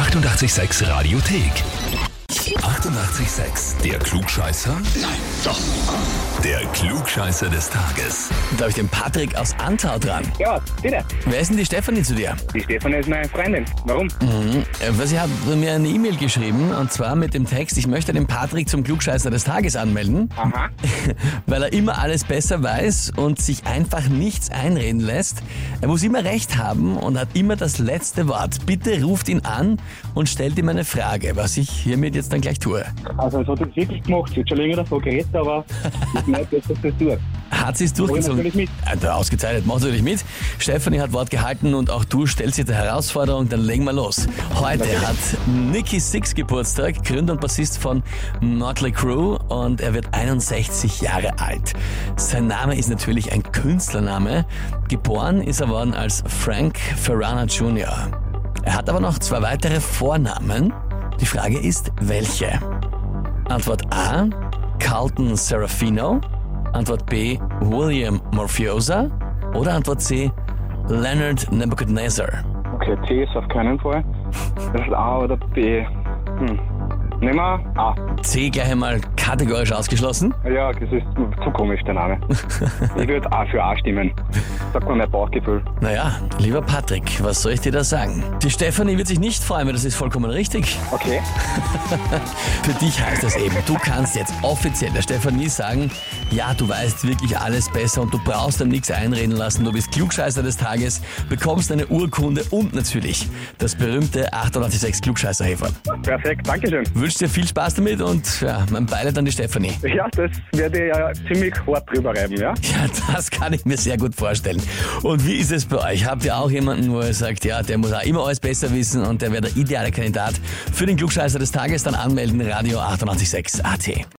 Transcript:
886 Radiothek. 88,6. Der Klugscheißer? Nein, doch. Der Klugscheißer des Tages. Da habe ich den Patrick aus Antau dran. Ja, bitte. Wer ist denn die Stefanie zu dir? Die Stefanie ist meine Freundin. Warum? Äh, Weil sie hat mir eine E-Mail geschrieben und zwar mit dem Text, ich möchte den Patrick zum Klugscheißer des Tages anmelden, Aha. weil er immer alles besser weiß und sich einfach nichts einreden lässt. Er muss immer recht haben und hat immer das letzte Wort. Bitte ruft ihn an und stellt ihm eine Frage, was ich hiermit jetzt dann gleich tue. Also, es hat jetzt wirklich gemacht. Sie hat schon länger davon geredet, aber ich merke, dass das tut. Hat sie es ich durchgezogen? natürlich mit. Also ausgezeichnet, mach natürlich mit. Stefanie hat Wort gehalten und auch du stellst dir die Herausforderung, dann legen wir los. Heute hat Nicky Six Geburtstag, Gründer und Bassist von Motley Crue und er wird 61 Jahre alt. Sein Name ist natürlich ein Künstlername. Geboren ist er worden als Frank Ferrana Jr. Er hat aber noch zwei weitere Vornamen. Die Frage ist, welche? Antwort A, Carlton Serafino. Antwort B, William Morfiosa. Oder Antwort C, Leonard Nebuchadnezzar. Okay, C ist auf keinen Fall. Das ist A oder B. Hm. Nehmen wir A. C gleich einmal kategorisch ausgeschlossen. Ja, das ist zu komisch, der Name. Ich würde A für A stimmen. Sagt mir mein Bauchgefühl. Naja, lieber Patrick, was soll ich dir da sagen? Die Stefanie wird sich nicht freuen, weil das ist vollkommen richtig. Okay. Für dich heißt das eben, du kannst jetzt offiziell der Stefanie sagen, ja, du weißt wirklich alles besser und du brauchst dann nichts einreden lassen, du bist Klugscheißer des Tages, bekommst eine Urkunde und natürlich das berühmte 886 klugscheißer -Häferl. Perfekt, Dankeschön. Wünsche dir viel Spaß damit und ja, mein Beileid an die Stefanie. Ja, das werde ich ja ziemlich hart drüber reiben, ja? Ja, das kann ich mir sehr gut vorstellen. Und wie ist es bei euch? Habt ihr auch jemanden, wo ihr sagt, ja, der muss auch immer alles besser wissen und der wäre der ideale Kandidat für den Klugscheißer des Tages? Dann anmelden, Radio 886 AT.